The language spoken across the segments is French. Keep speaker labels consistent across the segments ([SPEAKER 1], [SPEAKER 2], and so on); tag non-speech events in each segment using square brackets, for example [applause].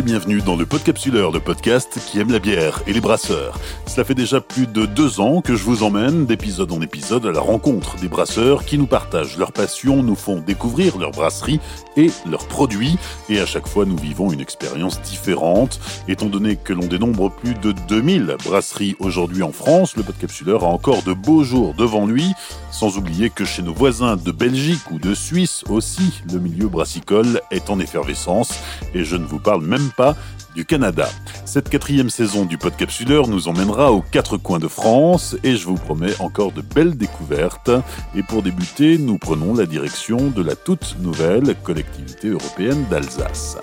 [SPEAKER 1] Bienvenue dans le Podcapsuleur, le podcast qui aime la bière et les brasseurs. Cela fait déjà plus de deux ans que je vous emmène d'épisode en épisode à la rencontre des brasseurs qui nous partagent leur passion, nous font découvrir leur brasserie et leurs produits. Et à chaque fois, nous vivons une expérience différente. Étant donné que l'on dénombre plus de 2000 brasseries aujourd'hui en France, le Podcapsuleur a encore de beaux jours devant lui. Sans oublier que chez nos voisins de Belgique ou de Suisse aussi, le milieu brassicole est en effervescence. Et je ne vous parle même pas du Canada. Cette quatrième saison du Podcapsuleur nous emmènera aux quatre coins de France et je vous promets encore de belles découvertes. Et pour débuter, nous prenons la direction de la toute nouvelle collectivité européenne d'Alsace.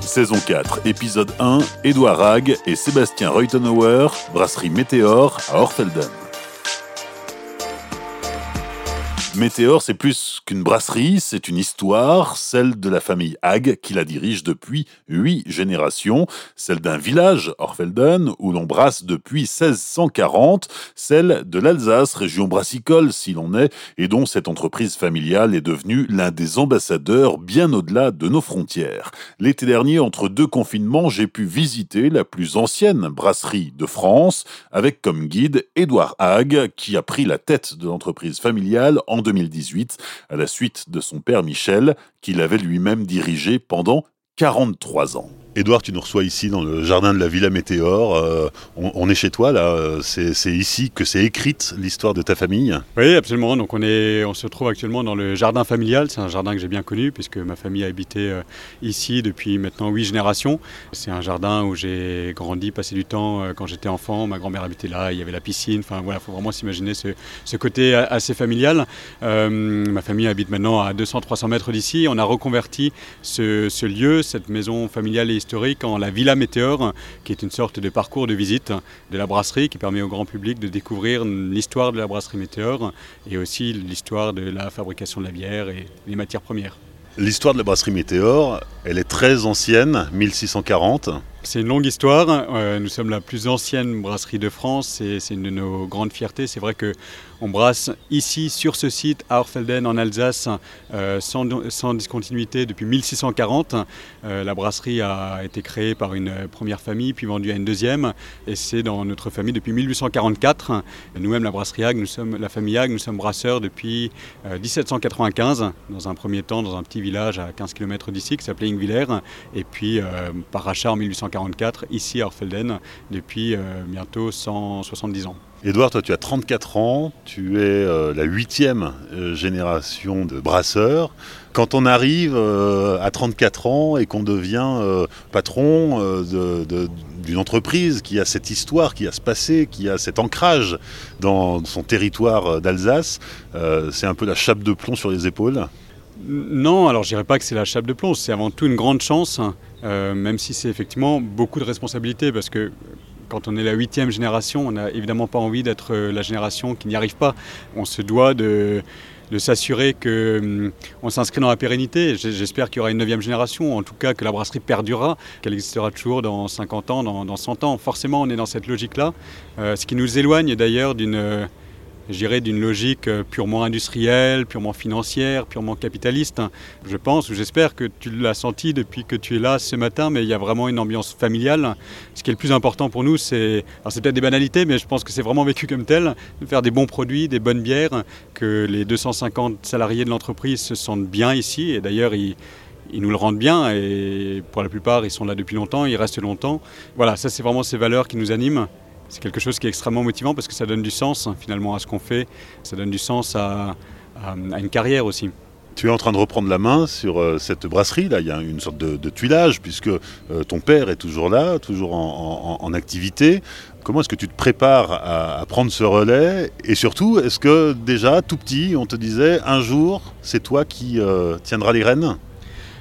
[SPEAKER 1] Saison 4, épisode 1, Édouard Hague et Sébastien Reutenauer, brasserie Météor à Orfelden. Météor, c'est plus qu'une brasserie, c'est une histoire, celle de la famille Hague qui la dirige depuis huit générations, celle d'un village, Orfelden, où l'on brasse depuis 1640, celle de l'Alsace, région brassicole si l'on est, et dont cette entreprise familiale est devenue l'un des ambassadeurs bien au-delà de nos frontières. L'été dernier, entre deux confinements, j'ai pu visiter la plus ancienne brasserie de France, avec comme guide Édouard Hague, qui a pris la tête de l'entreprise familiale en 2018, à la suite de son père Michel, qu'il avait lui-même dirigé pendant 43 ans. Édouard, tu nous reçois ici dans le jardin de la Villa Météor. Euh, on, est chez toi, là. C'est ici que c'est écrite l'histoire de ta famille.
[SPEAKER 2] Oui, absolument. On se trouve actuellement dans le jardin familial. C'est un jardin que j'ai bien connu puisque ma famille a habité euh, ici depuis maintenant huit générations. C'est un jardin où j'ai grandi, passé du temps euh, quand j'étais enfant. Ma grand-mère habitait là. Il y avait la piscine. Enfin voilà, il faut vraiment s'imaginer ce, côté assez familial. ma famille habite maintenant à 200-300 mètres d'ici. On a reconverti ce, ce lieu, cette maison familiale et historique en la Villa Météor, qui est une sorte de parcours de visite de la brasserie qui permet au grand public de découvrir l'histoire de la brasserie Météor et aussi l'histoire de la fabrication de la bière et les matières premières.
[SPEAKER 1] L'histoire de la brasserie Météor, elle est très ancienne, 1640.
[SPEAKER 2] C'est une longue histoire. Euh, nous sommes la plus ancienne brasserie de France et c'est une de nos grandes fiertés. C'est vrai que on brasse ici, sur ce site, à Orfelden, en Alsace, euh, sans, discontinuité depuis 1640. Euh, la brasserie a été créée par une première famille, puis vendue à une deuxième. Et c'est dans notre famille depuis 1844. Nous-mêmes, la brasserie nous sommes, la famille Hague, nous sommes brasseurs depuis 1795, dans un premier temps dans un petit village à 15 km d'ici qui s'appelait Ingviller. Et puis, par rachat en 1844, ici à Orfelden, depuis euh, bientôt 170 ans.
[SPEAKER 1] Edouard, toi tu as 34 ans, tu es euh, la huitième euh, génération de brasseurs. Quand on arrive à 34 ans et qu'on devient patron d'une entreprise qui a cette histoire, qui a ce passé, qui a cet ancrage dans son territoire d'Alsace, c'est un peu la chape de plomb sur les épaules?
[SPEAKER 2] Non, alors je dirais pas que c'est la chape de plomb, c'est avant tout une grande chance euh, même si c'est effectivement beaucoup de responsabilités, parce que quand on est la huitième génération, on n'a évidemment pas envie d'être euh, la génération qui n'y arrive pas. On se doit de, s'assurer qu'on hum, s'inscrit dans la pérennité. J'espère qu'il y aura une neuvième génération, en tout cas que la brasserie perdurera, qu'elle existera toujours dans 50 ans, dans, 100 ans. Forcément, on est dans cette logique-là, euh, ce qui nous éloigne d'ailleurs d'une je d'une logique euh, purement industrielle, purement financière, purement capitaliste. Je pense ou j'espère que tu l'as senti depuis que tu es là ce matin, mais il y a vraiment une ambiance familiale. Ce qui est le plus important pour nous, c'est, alors c'est peut-être des banalités, mais je pense que c'est vraiment vécu comme tel, de faire des bons produits, des bonnes bières, que les 250 salariés de l'entreprise se sentent bien ici, et d'ailleurs ils nous le rendent bien et pour la plupart ils sont là depuis longtemps, ils restent longtemps. Voilà, ça c'est vraiment ces valeurs qui nous animent c'est quelque chose qui est extrêmement motivant parce que ça donne du sens finalement à ce qu'on fait, ça donne du sens à, une carrière aussi.
[SPEAKER 1] Tu es en train de reprendre la main sur euh, cette brasserie. Là, il y a une sorte de, tuilage puisque euh, ton père est toujours là, toujours en, activité. Comment est-ce que tu te prépares à, prendre ce relais? Et surtout, est-ce que déjà, tout petit, on te disait un jour, c'est toi qui euh, tiendras les rênes?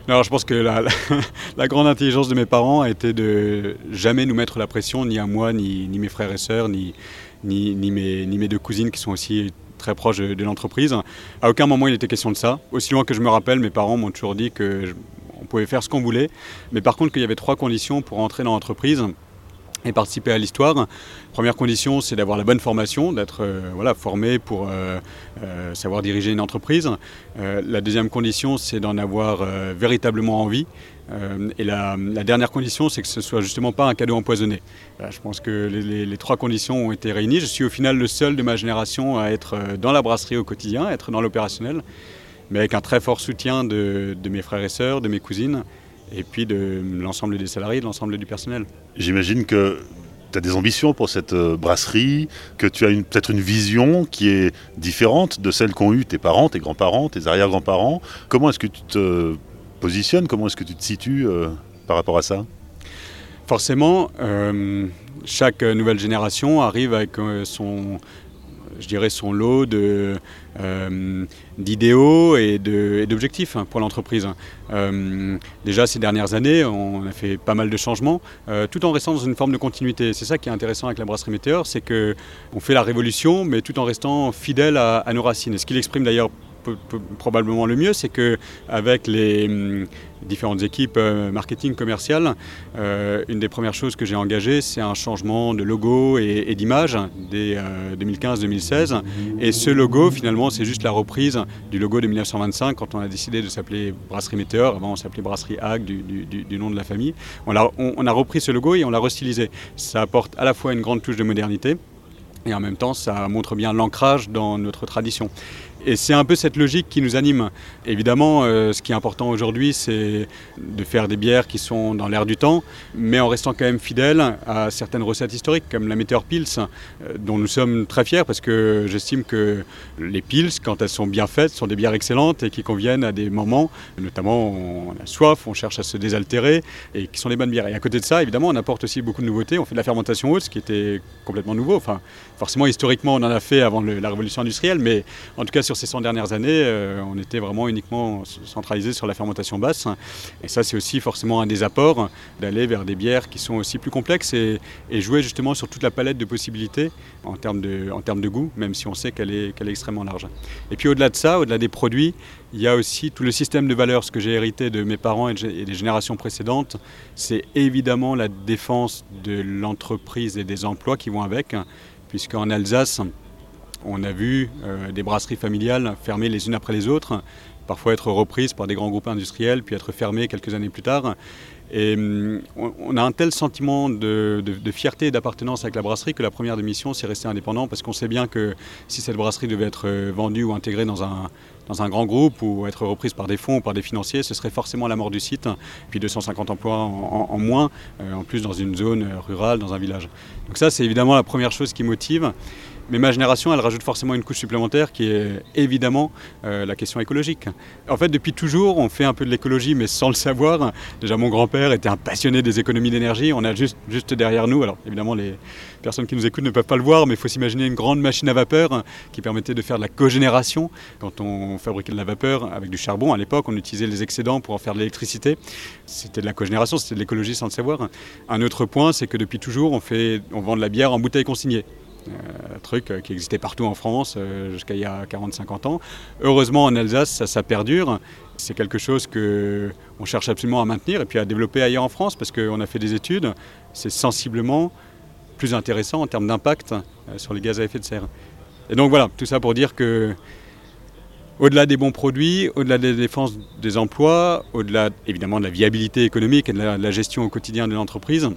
[SPEAKER 2] Alors, je pense que [laughs] la, grande intelligence de mes parents a été de jamais nous mettre la pression, ni à moi, ni, mes frères et sœurs, ni, mes, deux cousines qui sont aussi très proches de, l'entreprise. À aucun moment il était question de ça. Aussi loin que je me rappelle, mes parents m'ont toujours dit qu'on pouvait faire ce qu'on voulait, mais par contre qu'il y avait trois conditions pour entrer dans l'entreprise. Et participer à l'histoire. Première condition, c'est d'avoir la bonne formation, d'être euh, voilà, formé pour euh, euh, savoir diriger une entreprise. la deuxième condition, c'est d'en avoir véritablement envie. et la, dernière condition, c'est que ce soit justement pas un cadeau empoisonné. je pense que les, trois conditions ont été réunies. Je suis au final le seul de ma génération à être dans la brasserie au quotidien, à être dans l'opérationnel, mais avec un très fort soutien de mes frères et sœurs, de mes cousines et puis de l'ensemble des salariés, de l'ensemble du personnel.
[SPEAKER 3] J'imagine que tu as des ambitions pour cette euh, brasserie, que tu as peut-être une vision qui est différente de celle qu'ont eu tes parents, tes grands-parents, tes arrière-grands-parents. Comment est-ce que tu te positionnes? Comment est-ce que tu te situes euh, par rapport à ça?
[SPEAKER 2] Forcément, euh, chaque nouvelle génération arrive avec son, je dirais, son lot euh, d'idéaux et, d'objectifs hein, pour l'entreprise. Euh, déjà, ces dernières années, on a fait pas mal de changements, euh, tout en restant dans une forme de continuité. C'est ça qui est intéressant avec la brasserie Météor, c'est qu'on fait la révolution, mais tout en restant fidèle à, nos racines. Ce qu'il exprime d'ailleurs probablement le mieux, c'est qu'avec les hum, différentes équipes euh, marketing commerciales, euh, une des premières choses que j'ai engagées, c'est un changement de logo et, d'image dès 2015-2016. Euh, et ce logo, finalement, c'est juste la reprise du logo de 1925 quand on a décidé de s'appeler Brasserie Météor. Avant, on s'appelait Brasserie Hague du, nom de la famille. On a repris ce logo et on l'a restylisé. Ça apporte à la fois une grande touche de modernité et en même temps, ça montre bien l'ancrage dans notre tradition. Et c'est un peu cette logique qui nous anime. Évidemment, euh, ce qui est important aujourd'hui, c'est de faire des bières qui sont dans l'air du temps, mais en restant quand même fidèles à certaines recettes historiques, comme la Meteor Pils, euh, dont nous sommes très fiers parce que j'estime que les Pils, quand elles sont bien faites, sont des bières excellentes et qui conviennent à des moments, notamment on a soif, on cherche à se désaltérer, et qui sont des bonnes bières. Et à côté de ça, évidemment, on apporte aussi beaucoup de nouveautés. On fait de la fermentation haute, ce qui était complètement nouveau. Enfin, forcément, historiquement, on en a fait avant la révolution industrielle, mais en tout cas sur ces 100 dernières années, euh, on était vraiment uniquement centralisé sur la fermentation basse. Et ça, c'est aussi forcément un des apports d'aller vers des bières qui sont aussi plus complexes et, jouer justement sur toute la palette de possibilités en termes de, goût, même si on sait qu'elle est, qu'elle est extrêmement large. Et puis au-delà de ça, au-delà des produits, il y a aussi tout le système de valeurs, ce que j'ai hérité de mes parents et des générations précédentes, c'est évidemment la défense de l'entreprise et des emplois qui vont avec, puisqu'en Alsace, on a vu euh, des brasseries familiales fermer les unes après les autres, parfois être reprises par des grands groupes industriels, puis être fermées quelques années plus tard. Et hum, on a un tel sentiment de, fierté et d'appartenance avec la brasserie que la première démission, c'est rester indépendant parce qu'on sait bien que si cette brasserie devait être euh, vendue ou intégrée dans un, dans un grand groupe ou être reprise par des fonds ou par des financiers, ce serait forcément la mort du site, puis 250 emplois en, moins, euh, en plus dans une zone rurale, dans un village. Donc ça, c'est évidemment la première chose qui motive. Mais ma génération, elle rajoute forcément une couche supplémentaire qui est évidemment euh, la question écologique. En fait, depuis toujours, on fait un peu de l'écologie, mais sans le savoir. Déjà, mon grand-père était un passionné des économies d'énergie. On a juste, juste derrière nous, alors évidemment, les personnes qui nous écoutent ne peuvent pas le voir, mais il faut s'imaginer une grande machine à vapeur qui permettait de faire de la cogénération. Quand on fabriquait de la vapeur avec du charbon, à l'époque, on utilisait les excédents pour en faire de l'électricité. C'était de la cogénération, c'était de l'écologie sans le savoir. Un autre point, c'est que depuis toujours, on, vend de la bière en bouteille consignée. Euh, un truc euh, qui existait partout en France euh, jusqu'à il y a 40-50 ans. Heureusement, en Alsace, ça, perdure. C'est quelque chose qu'on cherche absolument à maintenir et puis à développer ailleurs en France parce qu'on a fait des études. C'est sensiblement plus intéressant en termes d'impact sur les gaz à effet de serre. Et donc voilà, tout ça pour dire que au-delà des bons produits, au-delà de la défense des emplois, au-delà évidemment de la viabilité économique et de la, gestion au quotidien de l'entreprise,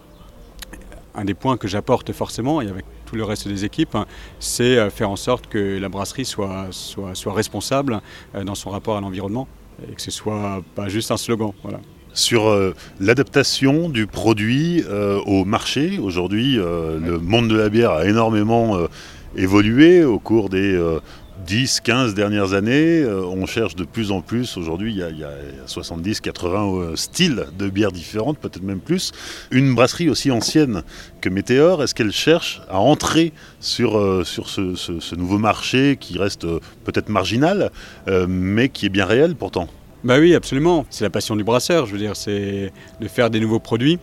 [SPEAKER 2] un des points que j'apporte forcément, et avec tout le reste des équipes, c'est euh, faire en sorte que la brasserie soit, soit, soit responsable euh, dans son rapport à l'environnement et que ce soit pas juste un slogan. Voilà.
[SPEAKER 3] Sur euh, l'adaptation du produit au marché, aujourd'hui, le monde de la bière a énormément évolué au cours des 10, 15 dernières années, euh, on cherche de plus en plus. Aujourd'hui, il y a, 70, 80 euh, styles de bières différentes, peut-être même plus. Une brasserie aussi ancienne que Météor, est-ce qu'elle cherche à entrer sur, euh, sur ce, nouveau marché qui reste peut-être marginal, mais qui est bien réel pourtant?
[SPEAKER 2] Bah oui, absolument. C'est la passion du brasseur, je veux dire, c'est de faire des nouveaux produits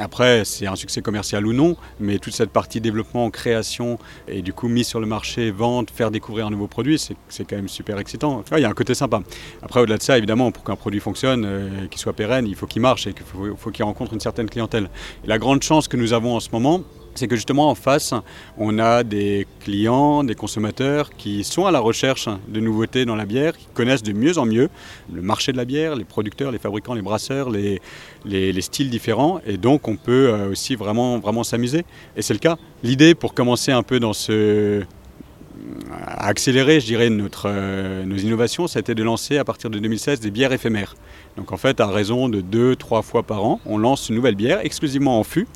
[SPEAKER 2] Après, c'est un succès commercial ou non, mais toute cette partie développement, création et du coup mise sur le marché, vente, faire découvrir un nouveau produit, c'est quand même super excitant. il y a un côté sympa. Après, au-delà de ça, évidemment, pour qu'un produit fonctionne, euh, qu'il soit pérenne, il faut qu'il marche et qu'il faut, qu'il rencontre une certaine clientèle. La grande chance que nous avons en ce moment, c'est que justement en face, on a des clients, des consommateurs qui sont à la recherche de nouveautés dans la bière, qui connaissent de mieux en mieux le marché de la bière, les producteurs, les fabricants, les brasseurs, les, les, styles différents, et donc on peut euh, aussi vraiment, s'amuser. Et c'est le cas. L'idée pour commencer un peu dans ce accélérer, je dirais, euh, nos innovations, ça de lancer à partir de 2016 des bières éphémères. Donc en fait, à raison de deux, trois fois par an, on lance une nouvelle bière exclusivement en fût,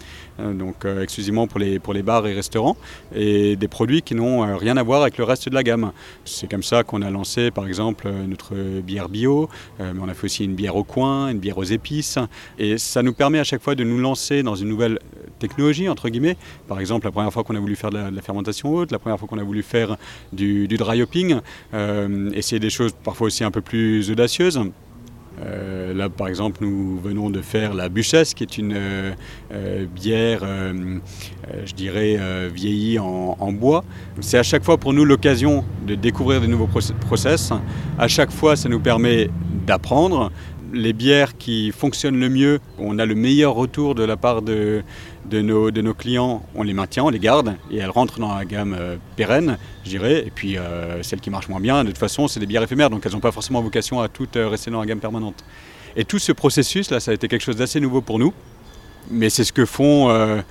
[SPEAKER 2] euh, donc euh, exclusivement pour les, pour les bars et restaurants, et des produits qui n'ont rien à voir avec le reste de la gamme. C'est comme ça qu'on a lancé par exemple notre bière bio, mais on a fait aussi une bière au coin, une bière aux épices, et ça nous permet à chaque fois de nous lancer dans une nouvelle technologie, entre guillemets. Par exemple, la première fois qu'on a voulu faire de la, fermentation haute, la première fois qu'on a voulu faire du, dry hopping, euh, essayer des choses parfois aussi un peu plus audacieuses. Euh, là, par exemple, nous venons de faire la Buchesse, qui est une euh, bière, je dirais, vieillie en, en bois. C'est à chaque fois pour nous l'occasion de découvrir de nouveaux process. À chaque fois, ça nous permet d'apprendre, les bières qui fonctionnent le mieux, on a le meilleur retour de la part de, de, nos, de nos clients, on les maintient, on les garde et elles rentrent dans la gamme euh, pérenne, je dirais. Et puis euh, celles qui marchent moins bien, de toute façon, c'est des bières éphémères, donc elles n'ont pas forcément vocation à toutes euh, rester dans la gamme permanente. Et tout ce processus, là, ça a été quelque chose d'assez nouveau pour nous, mais c'est ce que font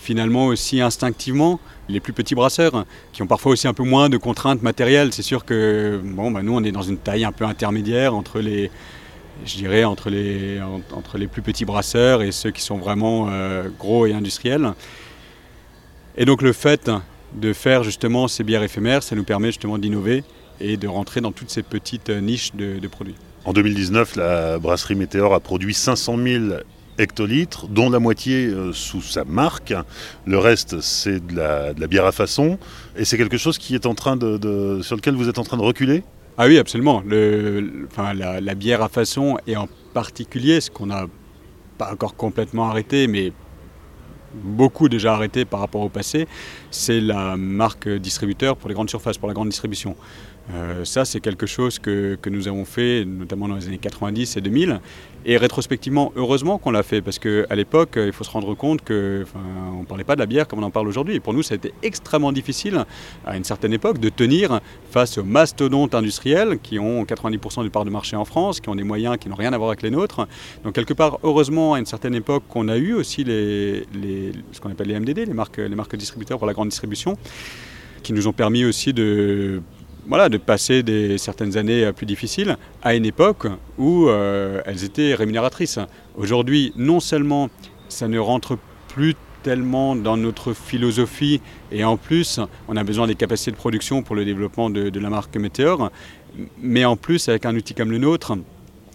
[SPEAKER 2] finalement aussi instinctivement les plus petits brasseurs, qui ont parfois aussi un peu moins de contraintes matérielles. C'est sûr que bon, bah, nous, on est dans une taille un peu intermédiaire entre les je dirais, entre les, entre les plus petits brasseurs et ceux qui sont vraiment euh, gros et industriels. Et donc le fait de faire justement ces bières éphémères, ça nous permet justement d'innover et de rentrer dans toutes ces petites niches de, produits.
[SPEAKER 3] En 2019, la brasserie Météor a produit 500 000 hectolitres, dont la moitié euh, sous sa marque. Le reste, c'est de la, bière à façon. Et c'est quelque chose qui est en train de, sur lequel vous êtes en train de reculer?
[SPEAKER 2] Ah oui, absolument. La, bière à façon, et en particulier, ce qu'on n'a pas encore complètement arrêté, mais beaucoup déjà arrêté par rapport au passé, c'est la marque distributeur pour les grandes surfaces, pour la grande distribution. Euh, ça, c'est quelque chose que, nous avons fait, notamment dans les années 90 et 2000. Et rétrospectivement, heureusement qu'on l'a fait, parce qu'à l'époque, il faut se rendre compte qu'on ne parlait pas de la bière comme on en parle aujourd'hui. Et pour nous, ça a été extrêmement difficile, à une certaine époque, de tenir face aux mastodontes industriels qui ont 90% du part de marché en France, qui ont des moyens qui n'ont rien à voir avec les nôtres. Donc, quelque part, heureusement, à une certaine époque, qu'on a eu aussi ce qu'on appelle les MDD, les marques, les marques distributeurs pour la grande distribution, qui nous ont permis aussi de voilà, de passer des, certaines années plus difficiles à une époque où euh, elles étaient rémunératrices. Aujourd'hui, non seulement ça ne rentre plus tellement dans notre philosophie et en plus on a besoin des capacités de production pour le développement de, la marque Météor, mais en plus avec un outil comme le nôtre,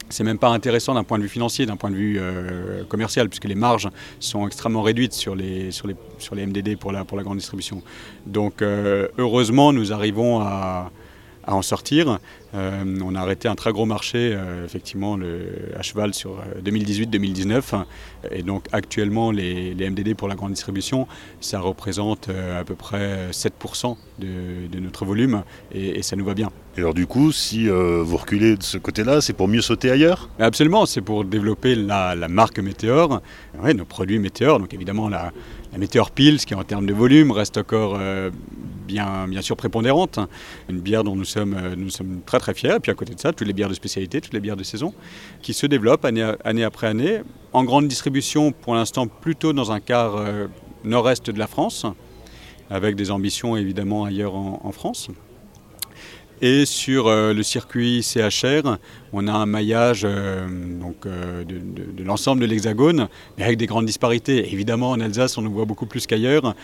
[SPEAKER 2] c'est même pas intéressant d'un point de vue financier, d'un point de vue euh, commercial, puisque les marges sont extrêmement réduites sur les, sur les, sur les MDD pour la, pour la grande distribution. Donc euh, heureusement, nous arrivons à, à en sortir. Euh, on a arrêté un très gros marché, euh, effectivement, le, à cheval sur 2018-2019. Euh, et donc actuellement, les, MDD pour la grande distribution, ça représente à peu près 7% de, notre volume et, ça nous va bien.
[SPEAKER 3] Et alors du coup, si vous reculez de ce côté-là, c'est pour mieux sauter ailleurs?
[SPEAKER 2] Absolument, c'est pour développer la, marque Météor, nos produits Météor, donc évidemment la, la Météor Pils, qui en termes de volume reste encore bien, bien sûr prépondérante. Une bière dont nous sommes, euh, nous sommes très très fiers. Et puis à côté de ça, toutes les bières de spécialité, toutes les bières de saison, qui se développent année, année après année, en grande distribution pour l'instant plutôt dans un quart euh, nord-est de la France, avec des ambitions évidemment ailleurs en France. Et sur euh, le circuit CHR, on a un maillage euh, donc, euh, de, l'ensemble de l'Hexagone, mais avec des grandes disparités. Évidemment, en Alsace, on nous voit beaucoup plus qu'ailleurs.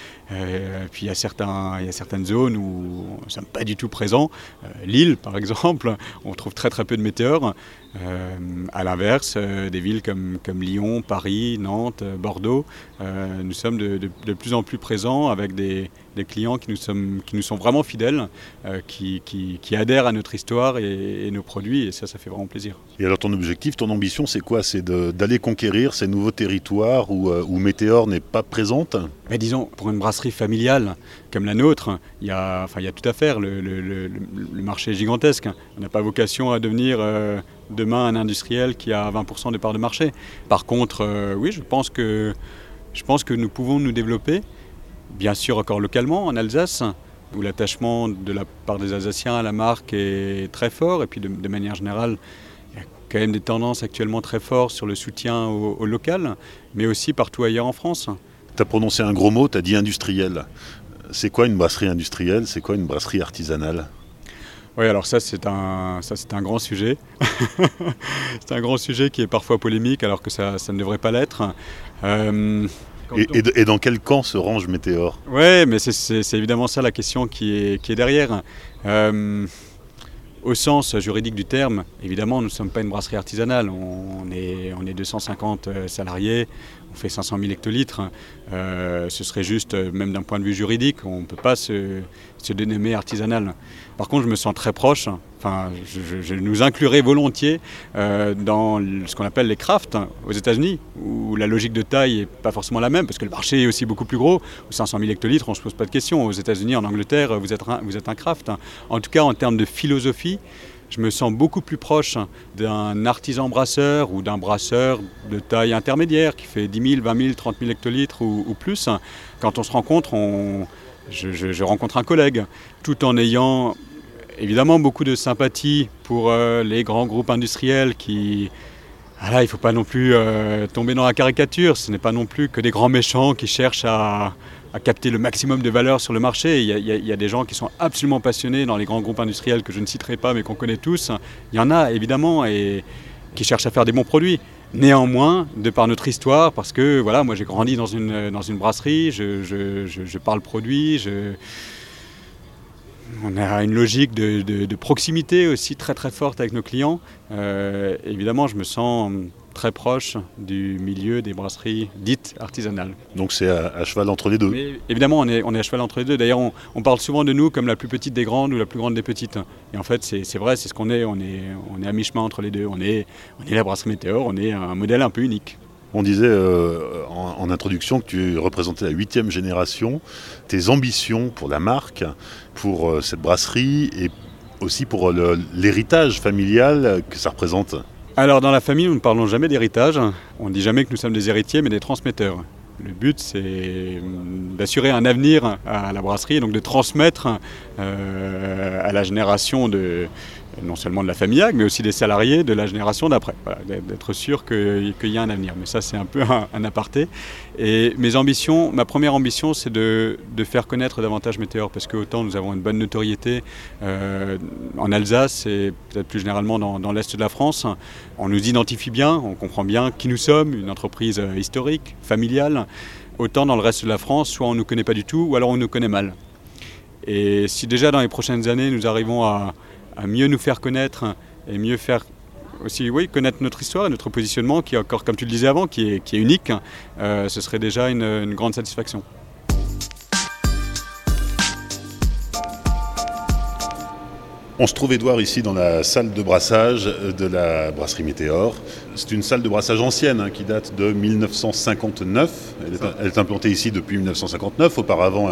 [SPEAKER 2] puis il y, a certaines zones où nous ne sommes pas du tout présents. Lille, par exemple, on trouve très très peu de météores. Euh, à l'inverse, euh, des villes comme, Lyon, Paris, Nantes, euh, Bordeaux, nous sommes de, plus en plus présents avec des, clients qui nous, sont vraiment fidèles, qui, adhèrent à notre histoire et, et, nos produits, et ça, ça fait plaisir.
[SPEAKER 3] Et alors ton objectif, ton ambition, c'est quoi? C'est d'aller conquérir ces nouveaux territoires où, où Météor n'est pas présente?
[SPEAKER 2] Mais Disons, pour une brasserie familiale comme la nôtre, il y a, enfin, il y a tout à faire, le, le, le, le marché est gigantesque. On n'a pas vocation à devenir demain un industriel qui a 20% de part de marché. Par contre, euh, oui, je pense, que, je pense que nous pouvons nous développer, bien sûr encore localement en Alsace, où l'attachement de la part des Alsaciens à la marque est très fort, et puis de, manière générale, il y a quand même des tendances actuellement très fortes sur le soutien au, local, mais aussi partout ailleurs en France.
[SPEAKER 3] Tu as prononcé un gros mot, tu as dit industriel. C'est quoi une brasserie industrielle? C'est quoi une brasserie artisanale?
[SPEAKER 2] Oui, alors ça c'est un, ça, c'est un grand sujet. [laughs] c'est un grand sujet qui est parfois polémique alors que ça, ça ne devrait pas l'être.
[SPEAKER 3] Euh, et, et, dans quel camp se range Météor
[SPEAKER 2] Oui, mais c'est, évidemment ça la question qui est, qui est derrière. Euh, au sens juridique du terme, évidemment, nous ne sommes pas une brasserie artisanale. On est, on est 250 euh, salariés, on fait 500 000 hectolitres. Euh, ce serait juste, euh, même d'un point de vue juridique, on ne peut pas se, se, dénommer artisanal. Par contre, je me sens très proche. Enfin, je, nous inclurai volontiers euh, dans ce qu'on appelle les crafts aux États-Unis, où la logique de taille n'est pas forcément la même, parce que le marché est aussi beaucoup plus gros. Aux 500 000 hectolitres, on ne se pose pas de questions. Aux États-Unis, en Angleterre, vous êtes, un, vous êtes un craft. En tout cas, en termes de philosophie, je me sens beaucoup plus proche d'un artisan brasseur ou d'un brasseur de taille intermédiaire qui fait 10 000, 20 000, 30 000 hectolitres ou, plus. Quand on se rencontre, on, je, rencontre un collègue, tout en ayant évidemment beaucoup de sympathie pour euh, les grands groupes industriels qui... Voilà, il ne faut pas non plus euh, tomber dans la caricature, ce n'est pas non plus que des grands méchants qui cherchent à, capter le maximum de valeur sur le marché. Il y, a, des gens qui sont absolument passionnés dans les grands groupes industriels que je ne citerai pas mais qu'on connaît tous. Il y en a évidemment et qui cherchent à faire des bons produits. Néanmoins, de par notre histoire, parce que voilà, moi j'ai grandi dans une, dans une brasserie, je parle produit, je, on a une logique de, de, de, proximité aussi très très forte avec nos clients. Euh, évidemment, je me sens très proche du milieu des brasseries dites artisanales.
[SPEAKER 3] Donc c'est à, à, cheval entre les deux
[SPEAKER 2] Mais Évidemment, on est, on est à cheval entre les deux. D'ailleurs, on, on, parle souvent de nous comme la plus petite des grandes ou la plus grande des petites. Et en fait, c'est vrai, c'est ce qu'on est. On est, on est à mi-chemin entre les deux. On est, on est la brasserie Météor, on est un modèle un peu unique.
[SPEAKER 3] On disait euh, en, en, introduction que tu représentais la huitième génération. Tes ambitions pour la marque, pour euh, cette brasserie et aussi pour l'héritage familial que ça représente
[SPEAKER 2] alors dans la famille, nous ne parlons jamais d'héritage. On ne dit jamais que nous sommes des héritiers, mais des transmetteurs. Le but, c'est d'assurer un avenir à la brasserie, et donc de transmettre euh, à la génération de, non seulement de la famille Ag, mais aussi des salariés de la génération d'après. D'être sûr qu'il qu y a un avenir. Mais ça, c'est un peu un, aparté. Et mes ambitions, ma première ambition, c'est de, faire connaître davantage Météor, parce que autant nous avons une bonne notoriété euh, en Alsace et peut-être plus généralement dans, dans l'Est de la France. On nous identifie bien, on comprend bien qui nous sommes, une entreprise historique, familiale. Autant dans le reste de la France, soit on ne nous connaît pas du tout, ou alors on nous connaît mal. Et si déjà dans les prochaines années, nous arrivons à à mieux nous faire connaître et mieux faire aussi connaître notre histoire notre positionnement qui est encore, comme tu le disais avant, qui est, unique, euh, ce serait déjà une grande satisfaction.
[SPEAKER 3] On se trouve, Edouard, ici dans la salle de brassage de la brasserie Météor. C'est une salle de brassage ancienne hein, qui date de 1959. Elle est, elle est, implantée ici depuis 1959. Auparavant,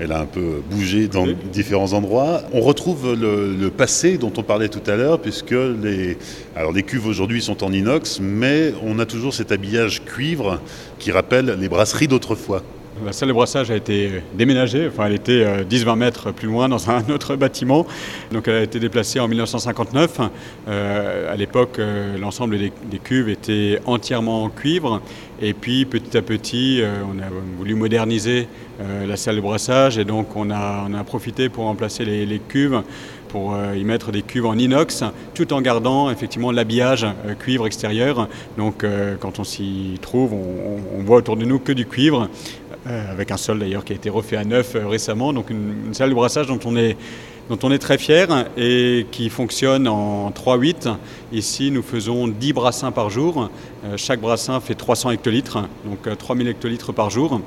[SPEAKER 3] elle a un peu bougé dans oui. différents endroits. On retrouve le, le, passé dont on parlait tout à l'heure, puisque les, alors les cuves aujourd'hui sont en inox, mais on a toujours cet habillage cuivre qui rappelle les brasseries d'autrefois.
[SPEAKER 2] La salle de brassage a été déménagée, enfin elle était 10-20 mètres plus loin dans un autre [laughs] bâtiment, donc elle a été déplacée en 1959. Euh, à l'époque, euh, l'ensemble des, cuves était entièrement en cuivre, et puis petit à petit, euh, on a voulu moderniser euh, la salle de brassage, et donc on a, profité pour remplacer les, cuves pour y mettre des cuves en inox, tout en gardant effectivement l'habillage euh, cuivre extérieur. Donc euh, quand on s'y trouve, on, on, voit autour de nous que du cuivre, euh, avec un sol d'ailleurs qui a été refait à neuf récemment. Donc une, une, salle de brassage dont on est dont on est très fier et qui fonctionne en 3-8. Ici, nous faisons 10 brassins par jour. Euh, chaque brassin fait 300 hectolitres, donc 3000 hectolitres par jour.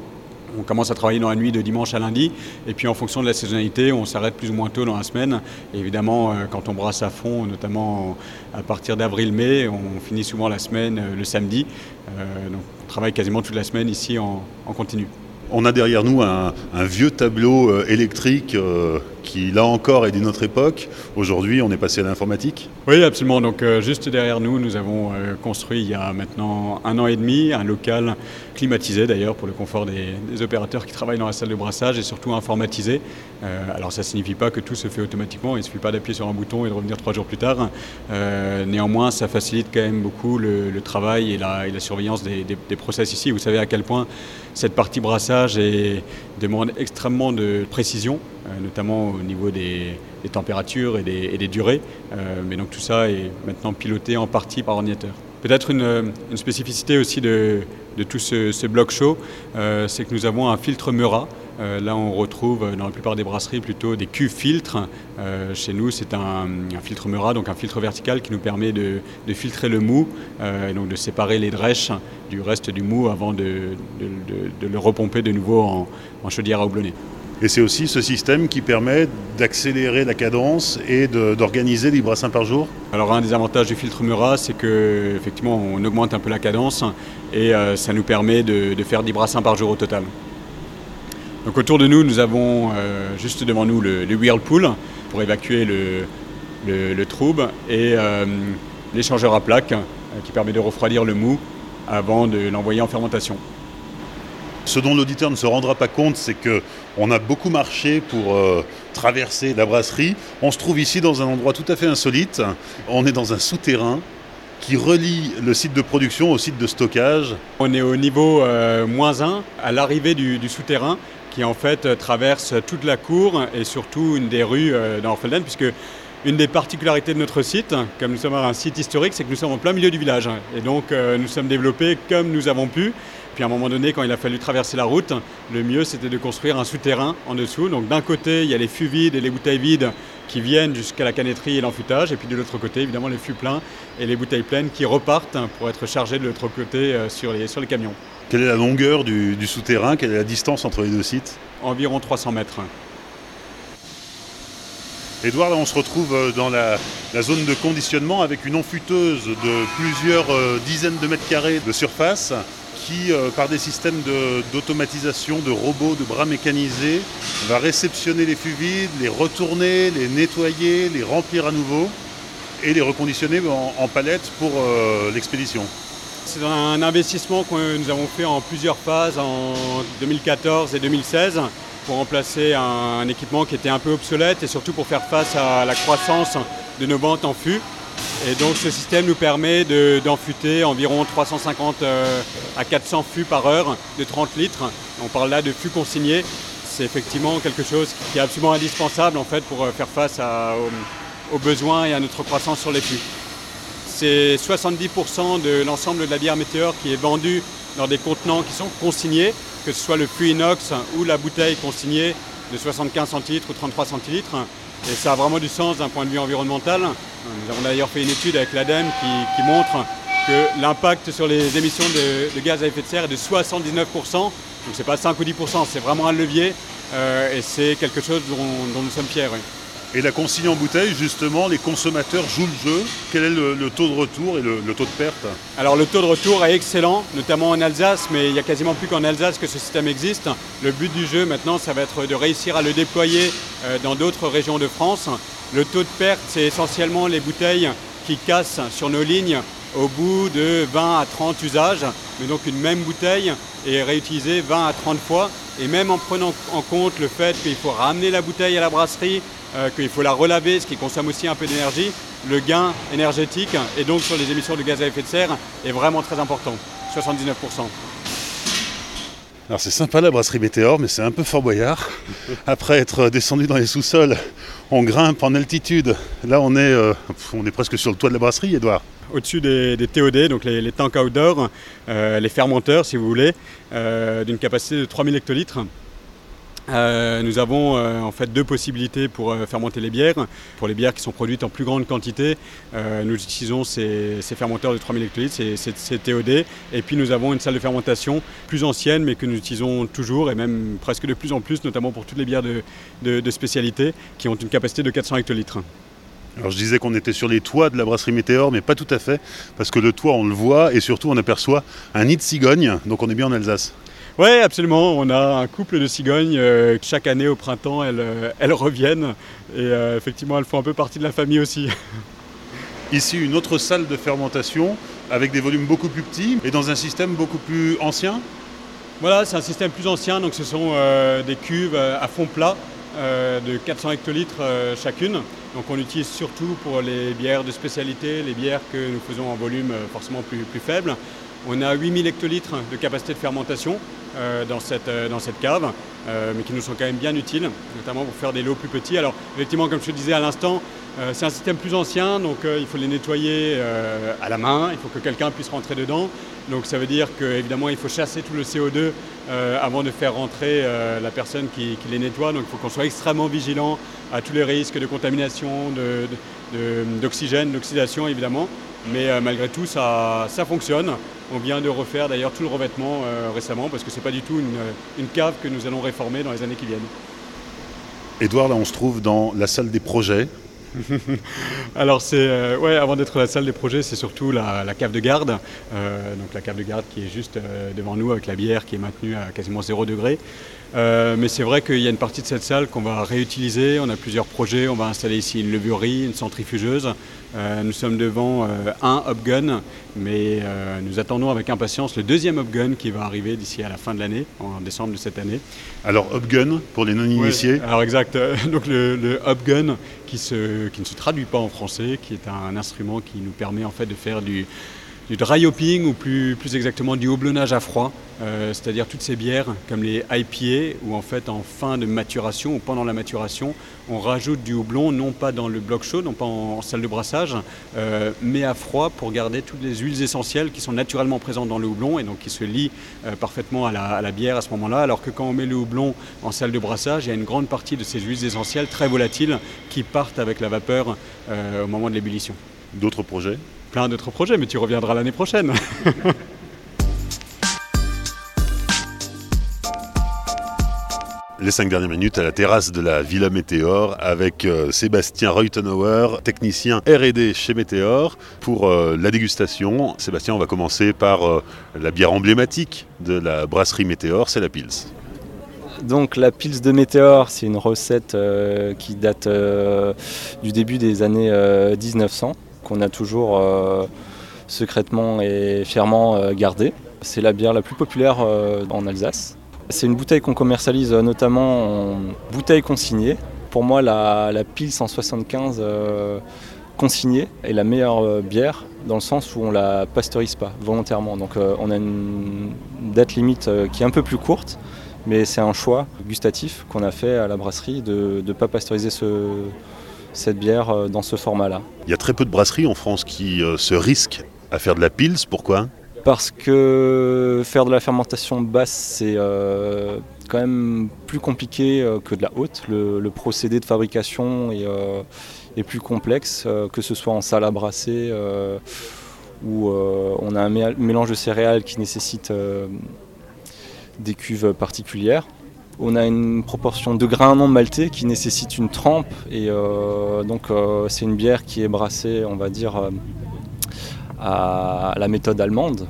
[SPEAKER 2] On commence à travailler dans la nuit de dimanche à lundi, et puis en fonction de la saisonnalité, on s'arrête plus ou moins tôt dans la semaine. évidemment, quand on brasse à fond, notamment à partir d'avril-mai, on finit souvent la semaine le samedi. donc on travaille quasiment toute la semaine ici en continu.
[SPEAKER 3] On a derrière nous un, vieux tableau euh, électrique euh, qui, là encore, est d'une autre époque. Aujourd'hui, on est passé à l'informatique.
[SPEAKER 2] Oui, absolument. Donc, euh, juste derrière nous, nous avons construit il y a maintenant un an et demi un local climatisé d'ailleurs pour le confort des, opérateurs qui travaillent dans la salle de brassage et surtout informatisé. alors, ça ne signifie pas que tout se fait automatiquement. Il ne suffit pas d'appuyer sur un bouton et de revenir trois jours plus tard. néanmoins, ça facilite quand même beaucoup le, travail et la, surveillance des, des process ici. Vous savez à quel point cette partie brassage demande extrêmement de précision, euh, notamment au niveau des, températures et des, durées. Euh, mais donc tout ça est maintenant piloté en partie par ordinateur. Peut-être une, spécificité aussi de, tout ce, bloc chaud, euh, c'est que nous avons un filtre Meura euh, là, on retrouve dans la plupart des brasseries plutôt des cuves filtres. Euh, chez nous, c'est un, filtre Meura, donc un filtre vertical qui nous permet de, filtrer le mou euh, et donc de séparer les drèches du reste du mou avant de, le repomper de nouveau en, chaudière à houblonner.
[SPEAKER 3] Et c'est aussi ce système qui permet d'accélérer la cadence et d'organiser des brassins par jour
[SPEAKER 2] Alors un des avantages du filtre Meura, c'est qu'effectivement on augmente un peu la cadence et ça nous permet de, faire 10 brassins par jour au total. Donc autour de nous, nous avons euh, juste devant nous le, whirlpool pour évacuer le, le, trouble et euh, l'échangeur à plaques euh, qui permet de refroidir le mou avant de l'envoyer en fermentation.
[SPEAKER 3] Ce dont l'auditeur ne se rendra pas compte, c'est qu'on a beaucoup marché pour traverser la brasserie. On se trouve ici dans un endroit tout à fait insolite. On est dans un souterrain qui relie le site de production au site de stockage.
[SPEAKER 2] On est au niveau moins 1, à l'arrivée du, du souterrain, qui en fait euh, traverse toute la cour et surtout une des rues euh, d'Orfelden, puisque une des particularités de notre site, comme nous sommes un site historique, c'est que nous sommes en plein milieu du village. Et donc euh, nous sommes développés comme nous avons pu. Puis à un moment donné, quand il a fallu traverser la route, le mieux c'était de construire un souterrain en dessous. Donc d'un côté, il y a les fûts vides et les bouteilles vides qui viennent jusqu'à la canetterie et l'enfûtage. Et puis de l'autre côté, évidemment, les fûts pleins et les bouteilles pleines qui repartent pour être chargées de l'autre côté sur les, sur les camions.
[SPEAKER 3] Quelle est la longueur du, souterrain? Quelle est la distance entre les deux sites?
[SPEAKER 2] Environ 300 mètres.
[SPEAKER 3] Edouard, on se retrouve euh, dans la, zone de conditionnement avec une enfuteuse de plusieurs euh, dizaines de mètres carrés de surface qui, euh, par des systèmes d'automatisation, de, robots, de bras mécanisés, va réceptionner les fûts vides, les retourner, les nettoyer, les remplir à nouveau et les reconditionner en, palettes pour l'expédition.
[SPEAKER 2] C'est un investissement que nous avons fait en plusieurs phases en 2014 et 2016 pour remplacer un, équipement qui était un peu obsolète et surtout pour faire face à la croissance de nos ventes en fûts. Et donc ce système nous permet d'enfuter environ 350 euh, à 400 fûts par heure de 30 litres. On parle là de fûts consignés. C'est effectivement quelque chose qui est absolument indispensable en fait pour euh, faire face aux besoins et à notre croissance sur les fûts. C'est 70% de l'ensemble de la bière météore qui est vendue dans des contenants qui sont consignés, que ce soit le fût inox ou la bouteille consignée de 75 centilitres ou 33 centilitres. Et ça a vraiment du sens d'un point de vue environnemental. Nous avons d'ailleurs fait une étude avec l'ADEME qui, montre que l'impact sur les émissions de, gaz à effet de serre est de 79%. Donc ce n'est pas 5 ou 10%, c'est vraiment un levier euh, et c'est quelque chose dont, nous sommes fiers.
[SPEAKER 3] Et la consigne en bouteille, justement, les consommateurs jouent le jeu. Quel est le, taux de retour et le, taux de perte
[SPEAKER 2] Alors le taux de retour est excellent, notamment en Alsace, mais il n'y a quasiment plus qu'en Alsace que ce système existe. Le but du jeu maintenant, ça va être de réussir à le déployer euh, dans d'autres régions de France. Le taux de perte, c'est essentiellement les bouteilles qui cassent sur nos lignes au bout de 20 à 30 usages. Mais donc une même bouteille est réutilisée 20 à 30 fois. Et même en prenant en compte le fait qu'il faut ramener la bouteille à la brasserie, euh, qu'il faut la relaver, ce qui consomme aussi un peu d'énergie, le gain énergétique et donc sur les émissions de gaz à effet de serre est vraiment très important, 79%.
[SPEAKER 3] Alors c'est sympa la brasserie Météor, mais c'est un peu fort boyard. Après être descendu dans les sous-sols, on grimpe en altitude. Là on est, euh, on est presque sur le toit de la brasserie, Edouard.
[SPEAKER 2] Au-dessus des, TOD, donc les, tanks outdoor, euh, les fermenteurs si vous voulez, d'une capacité de 3000 hectolitres. Euh, nous avons euh, en fait deux possibilités pour euh, fermenter les bières. Pour les bières qui sont produites en plus grande quantité, nous utilisons ces, fermenteurs de 3000 hectolitres, ces, TOD. Et puis nous avons une salle de fermentation plus ancienne, mais que nous utilisons toujours et même presque de plus en plus, notamment pour toutes les bières de, de spécialité qui ont une capacité de 400 hectolitres.
[SPEAKER 3] Alors je disais qu'on était sur les toits de la brasserie Météor, mais pas tout à fait, parce que le toit on le voit et surtout on aperçoit un nid de cigogne, donc on est bien en Alsace.
[SPEAKER 2] Oui, absolument. On a un couple de cigognes. Euh, chaque année au printemps, elles, euh, elles reviennent. Et euh, effectivement, elles font un peu partie de la famille aussi. [laughs]
[SPEAKER 3] Ici, une autre salle de fermentation avec des volumes beaucoup plus petits et dans un système beaucoup plus ancien
[SPEAKER 2] Voilà, c'est un système plus ancien. Donc, ce sont des cuves à fond plat de 400 hectolitres chacune. Donc, on l'utilise surtout pour les bières de spécialité, les bières que nous faisons en volume forcément plus, plus faible. On a 8000 hectolitres de capacité de fermentation. Euh, dans, cette, euh, dans cette cave, euh, mais qui nous sont quand même bien utiles, notamment pour faire des lots plus petits. Alors effectivement, comme je te disais à l'instant, c'est un système plus ancien, donc il faut les nettoyer à la main, il faut que quelqu'un puisse rentrer dedans. Donc ça veut dire qu'évidemment il faut chasser tout le CO2 avant de faire rentrer la personne qui, les nettoie. Donc il faut qu'on soit extrêmement vigilant à tous les risques de contamination, d'oxygène, d'oxydation évidemment. Mais malgré tout, ça, ça fonctionne. On vient de refaire d'ailleurs tout le revêtement euh, récemment parce que ce n'est pas du tout une, cave que nous allons réformer dans les années qui viennent.
[SPEAKER 3] Edouard, là on se trouve dans la salle des projets. [laughs]
[SPEAKER 2] Alors c'est euh, ouais, avant d'être la salle des projets, c'est surtout la, cave de garde. Euh, donc la cave de garde qui est juste devant nous avec la bière qui est maintenue à quasiment 0 degré. mais c'est vrai qu'il y a une partie de cette salle qu'on va réutiliser. On a plusieurs projets. On va installer ici une levurerie, une centrifugeuse. Euh, nous sommes devant euh, un Hopgun, mais euh, nous attendons avec impatience le deuxième Hopgun qui va arriver d'ici à la fin de l'année, en décembre de cette année.
[SPEAKER 3] Alors Hopgun, pour les non-initiés
[SPEAKER 2] Alors exact, [laughs] donc le, le Hopgun qui, se, qui ne se traduit pas en français, qui est un instrument qui nous permet en fait de faire du du dry hopping ou plus, exactement du houblonnage à froid, euh, c'est-à-dire toutes ces bières comme les IPA où en fait en fin de maturation ou pendant la maturation on rajoute du houblon non pas dans le bloc chaud, non pas en, salle de brassage, euh, mais à froid pour garder toutes les huiles essentielles qui sont naturellement présentes dans le houblon et donc qui se lient euh, parfaitement à la, bière à ce moment-là, alors que quand on met le houblon en salle de brassage, il y a une grande partie de ces huiles essentielles très volatiles qui partent avec la vapeur au moment de l'ébullition.
[SPEAKER 3] D'autres projets?
[SPEAKER 2] Plein d'autres projets, mais tu reviendras l'année prochaine. [laughs]
[SPEAKER 3] les cinq dernières minutes à la terrasse de la Villa Météor avec euh, Sébastien Reutenauer, technicien R&D chez Météor, pour euh, la dégustation. Sébastien, on va commencer par euh, la bière emblématique de la brasserie Météor, c'est la Pils.
[SPEAKER 4] Donc la Pils de Météor, c'est une recette qui date du début des années 1900 qu'on a toujours euh, secrètement et fièrement euh, gardé. C'est la bière la plus populaire euh, en Alsace. C'est une bouteille qu'on commercialise notamment en bouteille consignée. Pour moi, la, Pils 175 consignée est la meilleure bière dans le sens où on la pasteurise pas volontairement. Donc on a une date limite qui est un peu plus courte, mais c'est un choix gustatif qu'on a fait à la brasserie de ne pas pasteuriser ce, cette bière euh, dans ce format-là.
[SPEAKER 3] Il y a très peu de brasseries en France qui euh, se risquent à faire de la pils. Pourquoi?
[SPEAKER 4] Parce que faire de la fermentation basse, c'est euh, quand même plus compliqué que de la haute. Le, procédé de fabrication est, plus complexe, que ce soit en salle à brasser, où on a un mélange de céréales qui nécessite des cuves particulières. On a une proportion de grains non maltais qui nécessite une trempe et euh, donc euh, c'est une bière qui est brassée, on va dire, euh, à la méthode allemande.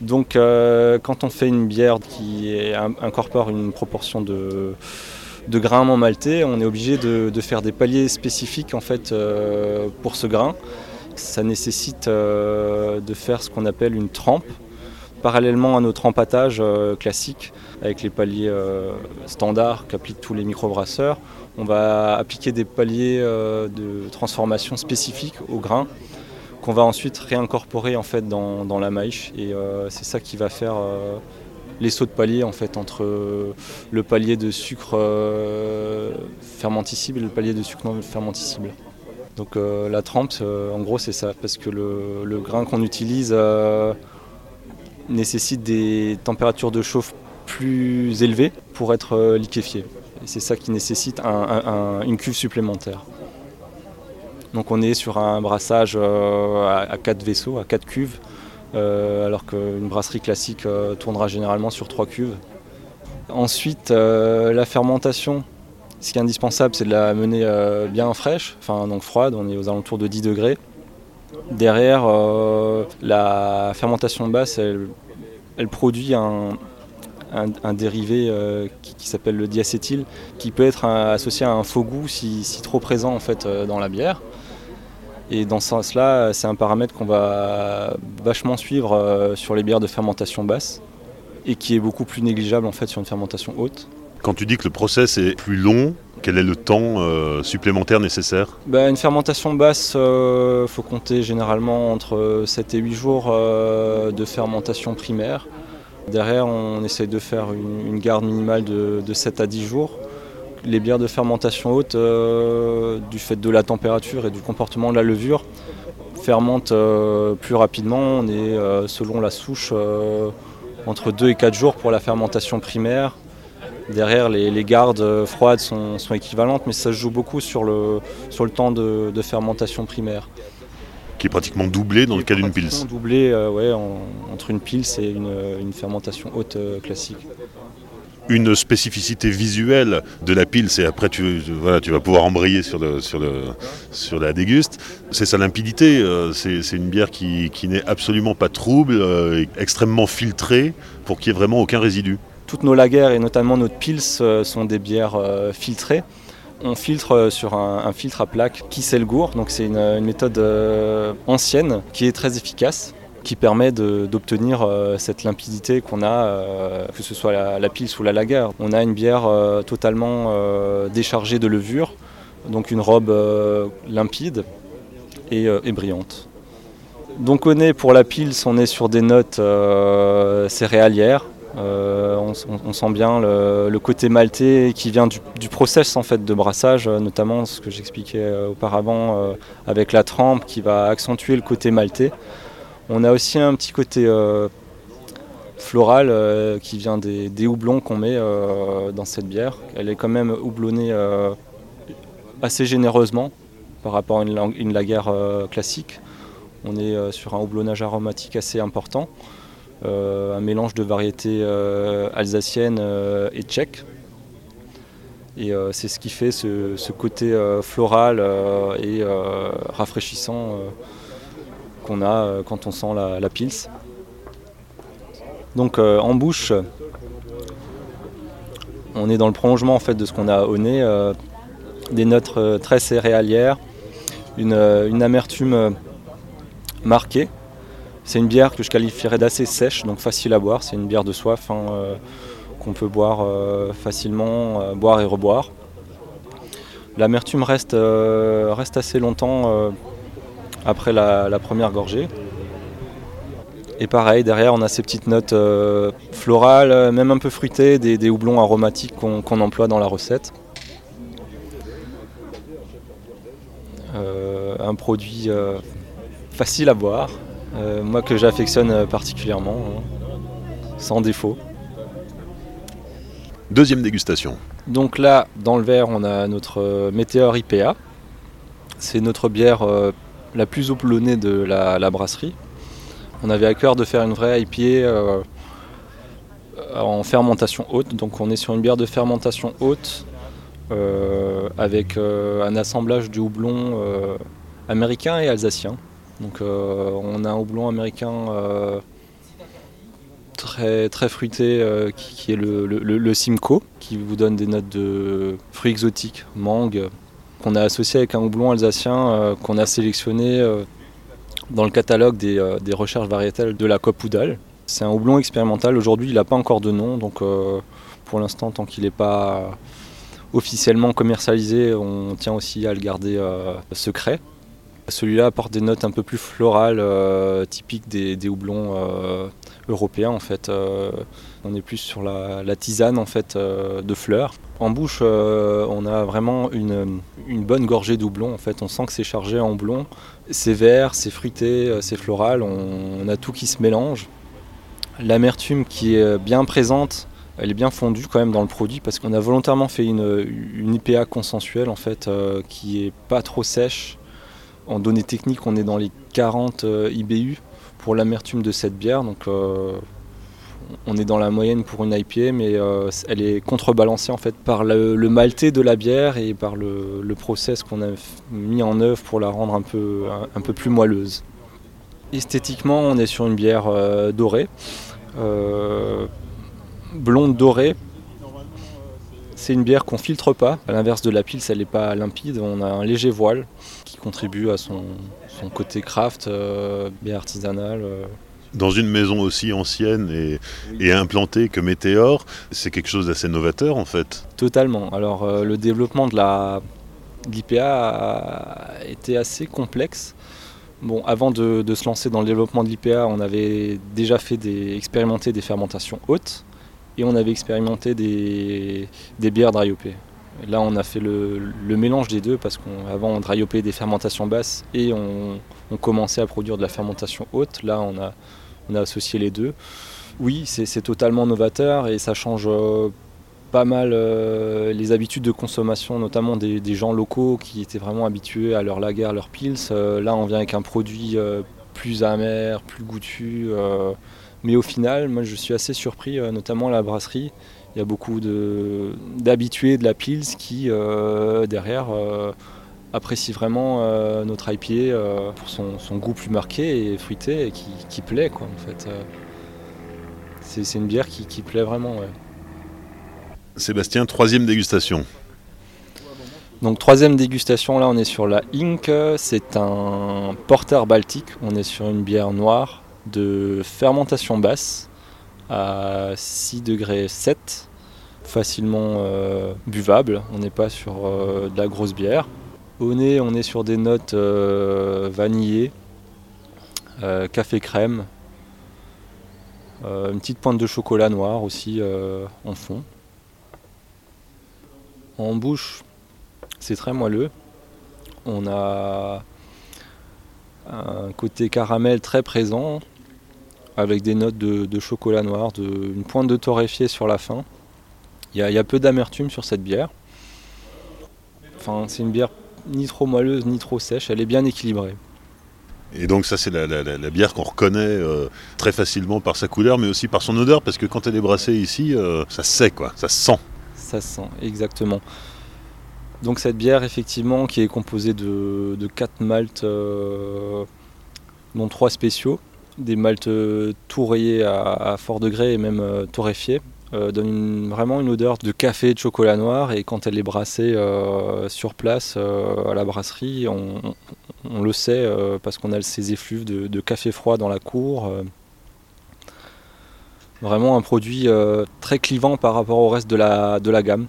[SPEAKER 4] Donc quand on fait une bière qui incorpore une proportion de, grains non maltais, on est obligé de, faire des paliers spécifiques en fait pour ce grain. Ça nécessite de faire ce qu'on appelle une trempe parallèlement à notre empattage euh, classique avec les paliers euh, standards qu'appliquent tous les microbrasseurs. On va appliquer des paliers euh, de transformation spécifiques au grain qu'on va ensuite réincorporer en fait dans, la maïche et c'est ça qui va faire les sauts de palier en fait entre le palier de sucre fermenticible et le palier de sucre non fermenticible. Donc la trempe, en gros, c'est ça, parce que le, le grain qu'on utilise nécessite des températures de chauffe plus élevées pour être euh, liquéfié. Et c'est ça qui nécessite une cuve supplémentaire. Donc on est sur un brassage à, à 4 vaisseaux, à 4 cuves, alors qu'une brasserie classique tournera généralement sur 3 cuves. Ensuite, la fermentation, ce qui est indispensable, c'est de la mener euh, bien fraîche, enfin donc froide, on est aux alentours de 10 degrés. Derrière, euh, la fermentation basse, elle, produit un, dérivé euh, qui, s'appelle le diacétyl, qui peut être associé à un faux goût si, trop présent en fait dans la bière. Et dans ce sens-là, c'est un paramètre qu'on va vachement suivre sur les bières de fermentation basse et qui est beaucoup plus négligeable en fait sur une fermentation haute.
[SPEAKER 3] Quand tu dis que le process est plus long, quel est le temps euh, supplémentaire nécessaire?
[SPEAKER 4] Bah, Une fermentation basse, il euh, faut compter généralement entre 7 et 8 jours euh, de fermentation primaire. Derrière, on essaye de faire une, garde minimale de, 7 à 10 jours. Les bières de fermentation haute, du fait de la température et du comportement de la levure, fermentent plus rapidement. On est, selon la souche, entre 2 et 4 jours pour la fermentation primaire Derrière, les, gardes froides sont, équivalentes, mais ça se joue beaucoup sur le, sur le temps de, fermentation primaire.
[SPEAKER 3] Qui est pratiquement doublé dans le cas d'une pils.
[SPEAKER 4] Doublé euh, ouais, entre une pils et une, fermentation haute euh, classique
[SPEAKER 3] une spécificité visuelle de la pils, et après tu, voilà, tu vas pouvoir embrayer sur, le, sur, le, sur la déguste, c'est sa limpidité. Euh, c'est une bière qui, qui n'est absolument pas trouble, extrêmement filtrée pour qu'il n'y ait vraiment aucun résidu.
[SPEAKER 4] Toutes nos lagers et notamment notre pils euh, sont des bières euh, filtrées. On filtre euh, sur un, filtre à plaque qui gour, donc c'est une, méthode ancienne qui est très efficace qui permet d'obtenir cette limpidité qu'on a, que ce soit la, la, pils ou la lager. On a une bière totalement déchargée de levure, donc une robe limpide et, brillante. Donc on est pour la pils, on est sur des notes céréalières, euh, on, sent bien le, côté maltais qui vient du, process en de brassage, euh, notamment ce que j'expliquais euh, auparavant avec la trempe qui va accentuer le côté maltais. On a aussi un petit côté floral qui vient des, houblons qu'on met dans cette bière. Elle est quand même houblonnée assez généreusement par rapport à une, une laguerre classique. On est sur un houblonnage aromatique assez important. Euh, un mélange de variétés euh, alsaciennes euh, et tchèques. Et c'est ce qui fait ce, côté floral et rafraîchissant qu'on a quand on sent la, pils. Donc en bouche, on est dans le prolongement en fait de ce qu'on a au nez, des notes très céréalières, une amertume marquée, c'est une bière que je qualifierais d'assez sèche, donc facile à boire. C'est une bière de soif hein, euh, qu'on peut boire euh, facilement, euh, boire et reboire. L'amertume reste, reste assez longtemps après la, première gorgée. Et pareil, derrière, on a ces petites notes florales, même un peu fruitées, des, houblons aromatiques qu'on emploie dans la recette. un produit facile à boire, euh, moi que j'affectionne particulièrement, hein, sans défaut.
[SPEAKER 3] Deuxième dégustation.
[SPEAKER 4] Donc là, dans le verre, on a notre euh, Météor IPA. C'est notre bière euh, la plus houblonnée de la, brasserie. On avait à cœur de faire une vraie IPA en fermentation haute. Donc on est sur une bière de fermentation haute avec un assemblage de houblon américain et alsacien. Donc euh, on a un houblon américain euh, très, fruité euh, qui, est le, Simcoe, qui vous donne des notes de fruits exotiques, mangue, qu'on a associé avec un houblon alsacien qu'on a sélectionné dans le catalogue des, recherches variétales de la COP Oudal. C'est un houblon expérimental. Aujourd'hui, il n'a pas encore de nom, donc pour l'instant, tant qu'il n'est pas officiellement commercialisé, on tient aussi à le garder secret. Celui-là apporte des notes un peu plus florales, euh, typiques des, houblons euh, européens en fait. Euh, on est plus sur la, tisane en fait de fleurs. En bouche, on a vraiment une, bonne gorgée d'houblon en fait. On sent que c'est chargé en houblon. C'est vert, c'est fruité, c'est floral. On, a tout qui se mélange. L'amertume qui est bien présente elle est bien fondue quand même dans le produit parce qu'on a volontairement fait une, une IPA consensuelle en fait qui est pas trop sèche. En données techniques, on est dans les 40 IBU pour l'amertume de cette bière. Donc on est dans la moyenne pour une IPA, mais euh, elle est contrebalancée en fait par le, malté de la bière et par le, process qu'on a mis en œuvre pour la rendre un peu, plus moelleuse. Esthétiquement, on est sur une bière euh, dorée, euh, blonde dorée. C'est une bière qu'on filtre pas. À l'inverse de la pils, elle n'est pas limpide. On a un léger voile qui contribue à son, côté craft, bière artisanale
[SPEAKER 3] dans une maison aussi ancienne et, implantée que Météor, c'est quelque chose d'assez novateur en fait.
[SPEAKER 4] Totalement. Alors euh, le développement de la l'IPA a été assez complexe. Bon, avant de, se lancer dans le développement de l'IPA, on avait déjà fait des, expérimenté des fermentations hautes et on avait expérimenté des, bières dry Là, on a fait le, mélange des deux parce qu'avant, on dry des fermentations basses et on, on, commençait à produire de la fermentation haute. Là, on a, on associé les deux. Oui, c'est totalement novateur et ça change euh, pas mal euh, les habitudes de consommation, notamment des, gens locaux qui étaient vraiment habitués à leur lager, leur pils. Euh, là, on vient avec un produit plus amer, plus goûtu. Mais au final, moi, je suis assez surpris, notamment à la brasserie. Il y a beaucoup d'habitués de, la pils qui, derrière, apprécie vraiment euh, notre IPA euh, pour son, goût plus marqué et fruité et qui, plaît quoi en fait. Euh. c'est une bière qui, plaît vraiment.
[SPEAKER 3] Sébastien, troisième dégustation.
[SPEAKER 4] Donc troisième dégustation, là on est sur la Inc. C'est un porter baltique. On est sur une bière noire de fermentation basse à 6 degrés 7, facilement buvable. On n'est pas sur de la grosse bière. Au nez, on est sur des notes euh, vanillées, euh, café crème, euh, une petite pointe de chocolat noir aussi en fond. En bouche, c'est très moelleux. On a un côté caramel très présent avec des notes de, chocolat noir, une pointe de torréfié sur la fin. Il y, a peu d'amertume sur cette bière. Enfin, c'est une bière ni trop moelleuse ni trop sèche, elle est bien équilibrée.
[SPEAKER 3] Et donc ça c'est la, bière qu'on reconnaît euh, très facilement par sa couleur mais aussi par son odeur parce que quand elle est brassée ici, euh, ça sait quoi, ça sent.
[SPEAKER 4] Ça sent, exactement. Donc cette bière effectivement qui est composée de, de 4 maltes euh, dont 3 spéciaux, des maltes tout rayés à, fort degré et même torréfiés, euh, donne vraiment une odeur de café et de chocolat noir et quand elle est brassée euh, sur place euh, à la brasserie, on, le sait parce qu'on a ces effluves de, café froid dans la cour. vraiment un produit très clivant par rapport au reste de la, de la gamme.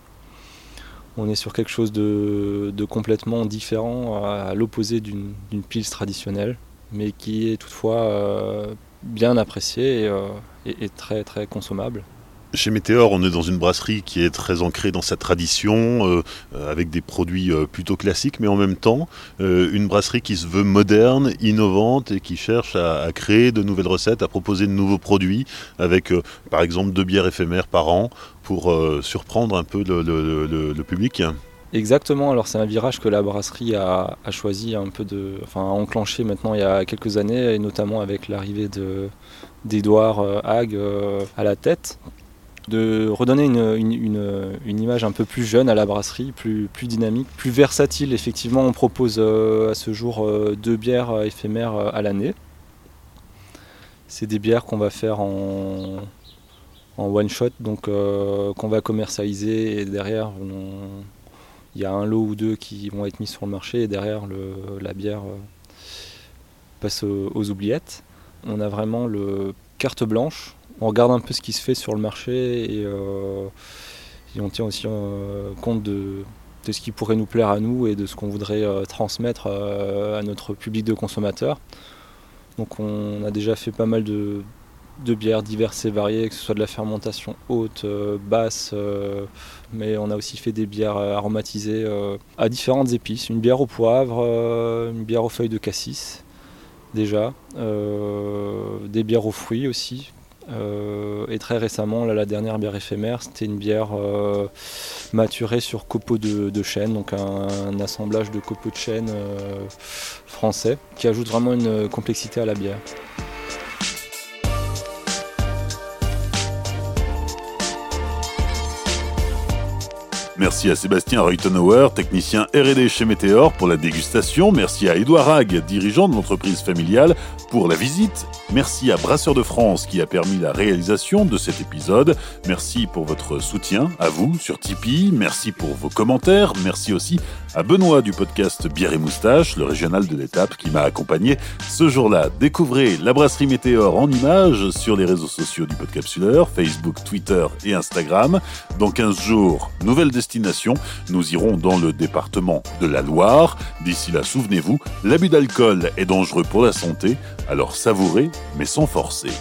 [SPEAKER 4] On est sur quelque chose de, complètement différent à, l'opposé d'une pils traditionnelle, mais qui est toutefois bien apprécié et très très consommable.
[SPEAKER 3] Chez Météor, on est dans une brasserie qui est très ancrée dans sa tradition, euh, euh, avec des produits euh, plutôt classiques, mais en même temps, une brasserie qui se veut moderne, innovante et qui cherche à, créer de nouvelles recettes, à proposer de nouveaux produits, avec par exemple deux bières éphémères par an pour surprendre un peu le, public.
[SPEAKER 4] Exactement, alors c'est un virage que la brasserie a, choisi un peu de. Enfin, a enclenché maintenant il y a quelques années, et notamment avec l'arrivée d'Edouard Hague à la tête de redonner une, image un peu plus jeune à la brasserie, plus, dynamique, plus versatile. Effectivement, on propose euh, à ce jour euh, deux bières éphémères euh, à l'année. C'est des bières qu'on va faire en, one shot, donc qu'on va commercialiser et derrière il y a un lot ou deux qui vont être mis sur le marché et derrière la bière passe aux oubliettes. On a vraiment le carte blanche on regarde un peu ce qui se fait sur le marché et, euh, on tient aussi euh, compte de, ce qui pourrait nous plaire à nous et de ce qu'on voudrait euh, transmettre à notre public de consommateurs. Donc on a déjà fait pas mal de, bières diverses et variées, que ce soit de la fermentation haute, basse, mais on a aussi fait des bières aromatisées à différentes épices. Une bière au poivre, une bière aux feuilles de cassis déjà, des bières aux fruits aussi, et très récemment, la dernière bière éphémère, c'était une bière maturée sur copeaux de, chêne, donc un, assemblage de copeaux de chêne français qui ajoute vraiment une complexité à la bière.
[SPEAKER 1] Merci à Sébastien Reutenauer, technicien R&D chez Météor pour la dégustation. Merci à Edouard Hague, dirigeant de l'entreprise familiale, pour la visite. Merci à Brasseur de France qui a permis la réalisation de cet épisode. Merci pour votre soutien, à vous, sur Tipeee. Merci pour vos commentaires. Merci aussi à Benoît du podcast Bière et Moustache, le régional de l'étape qui m'a accompagné ce jour-là. Découvrez la brasserie Météor en images sur les réseaux sociaux du Podcapsuleur, Facebook, Twitter et Instagram. Dans 15 jours, nouvelle destination. Nous irons dans le département de la Loire. D'ici là, souvenez-vous, l'abus d'alcool est dangereux pour la santé, alors savourez, mais sans forcer.